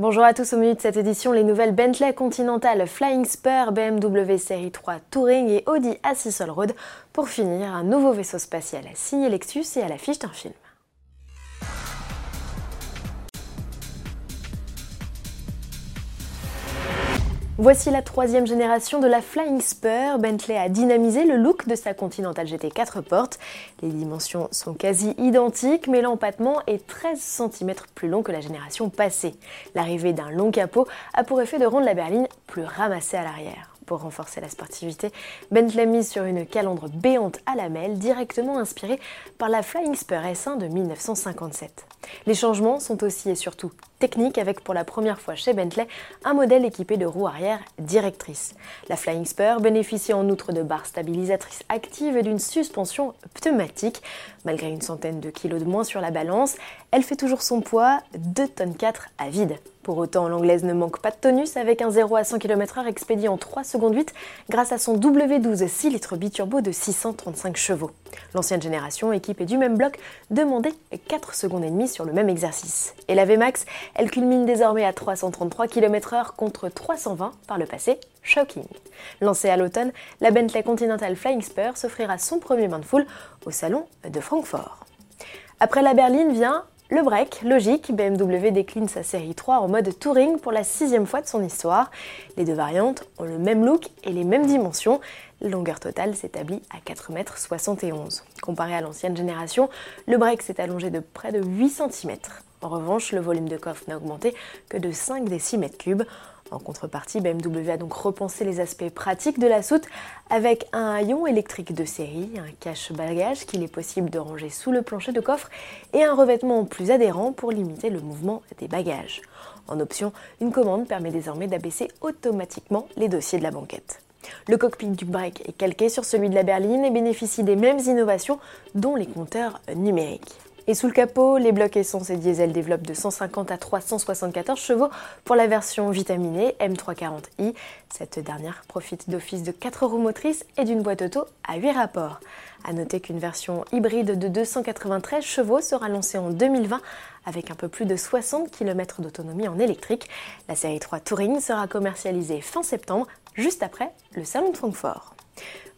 Bonjour à tous, au menu de cette édition, les nouvelles Bentley Continental Flying Spur, BMW Série 3 Touring et Audi A6 Allroad. Pour finir, un nouveau vaisseau spatial signé Lexus et à l'affiche d'un film. Voici la troisième génération de la Flying Spur. Bentley a dynamisé le look de sa Continental GT 4 portes. Les dimensions sont quasi identiques, mais l'empattement est 13 cm plus long que la génération passée. L'arrivée d'un long capot a pour effet de rendre la berline plus ramassée à l'arrière. Pour renforcer la sportivité, Bentley mise sur une calandre béante à lamelles directement inspirée par la Flying Spur S1 de 1957. Les changements sont aussi et surtout techniques avec pour la première fois chez Bentley un modèle équipé de roues arrière directrices. La Flying Spur bénéficie en outre de barres stabilisatrices actives et d'une suspension pneumatique. Malgré une centaine de kilos de moins sur la balance, elle fait toujours son poids 2 tonnes 4 à vide. Pour autant, l'anglaise ne manque pas de tonus avec un 0 à 100 km/h expédié en 3 secondes 8 grâce à son W12 6 litres biturbo de 635 chevaux. L'ancienne génération, équipée du même bloc, demandait 4 secondes et demie sur le même exercice. Et la VMAX, elle culmine désormais à 333 km/h contre 320 par le passé. Shocking. Lancée à l'automne, la Bentley Continental Flying Spur s'offrira son premier bain de foule au salon de Francfort. Après la berline vient le break, logique, BMW décline sa série 3 en mode touring pour la sixième fois de son histoire. Les deux variantes ont le même look et les mêmes dimensions. La longueur totale s'établit à 4,71 m. Comparé à l'ancienne génération, le break s'est allongé de près de 8 cm. En revanche, le volume de coffre n'a augmenté que de 5 décimètres cubes. En contrepartie, BMW a donc repensé les aspects pratiques de la soute avec un haillon électrique de série, un cache-bagage qu'il est possible de ranger sous le plancher de coffre et un revêtement plus adhérent pour limiter le mouvement des bagages. En option, une commande permet désormais d'abaisser automatiquement les dossiers de la banquette. Le cockpit du break est calqué sur celui de la berline et bénéficie des mêmes innovations, dont les compteurs numériques. Et sous le capot, les blocs essence et diesel développent de 150 à 374 chevaux pour la version vitaminée M340i. Cette dernière profite d'office de 4 roues motrices et d'une boîte auto à 8 rapports. A noter qu'une version hybride de 293 chevaux sera lancée en 2020 avec un peu plus de 60 km d'autonomie en électrique. La série 3 Touring sera commercialisée fin septembre, juste après le salon de Francfort.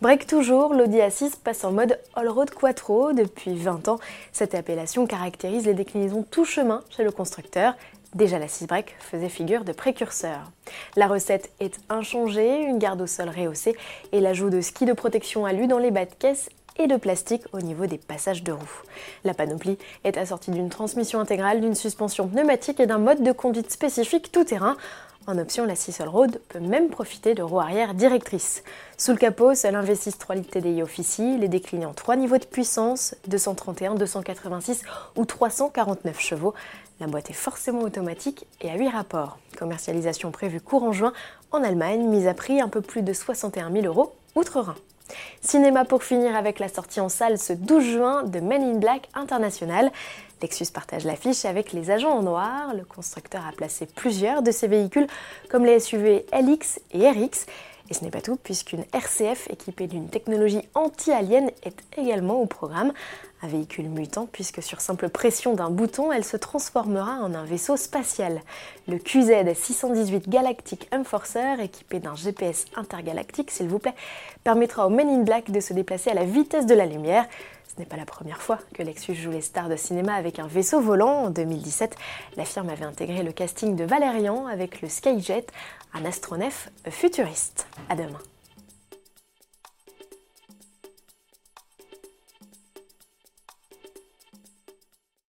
Break toujours, l'Audi A6 passe en mode All-Road Quattro depuis 20 ans. Cette appellation caractérise les déclinaisons tout chemin chez le constructeur. Déjà la 6 break faisait figure de précurseur. La recette est inchangée, une garde au sol rehaussée et l'ajout de skis de protection alu dans les bas de caisse et de plastique au niveau des passages de roues. La panoplie est assortie d'une transmission intégrale, d'une suspension pneumatique et d'un mode de conduite spécifique tout-terrain. En option, la 6 Road peut même profiter de roues arrière directrices. Sous le capot, seul un V6 3 litres TDI officie, les déclinés en trois niveaux de puissance, 231, 286 ou 349 chevaux. La boîte est forcément automatique et à 8 rapports. Commercialisation prévue courant juin en Allemagne, mise à prix un peu plus de 61 000 euros outre-Rhin. Cinéma pour finir avec la sortie en salle ce 12 juin de Men in Black International. Lexus partage l'affiche avec les agents en noir. Le constructeur a placé plusieurs de ses véhicules comme les SUV LX et RX. Et ce n'est pas tout, puisqu'une RCF équipée d'une technologie anti-alien est également au programme. Un véhicule mutant, puisque sur simple pression d'un bouton, elle se transformera en un vaisseau spatial. Le QZ 618 Galactic Enforcer, équipé d'un GPS intergalactique, s'il vous plaît, permettra au Men in Black de se déplacer à la vitesse de la lumière. Ce n'est pas la première fois que Lexus joue les stars de cinéma avec un vaisseau volant. En 2017, la firme avait intégré le casting de Valérian avec le Skyjet, un astronef futuriste. À demain.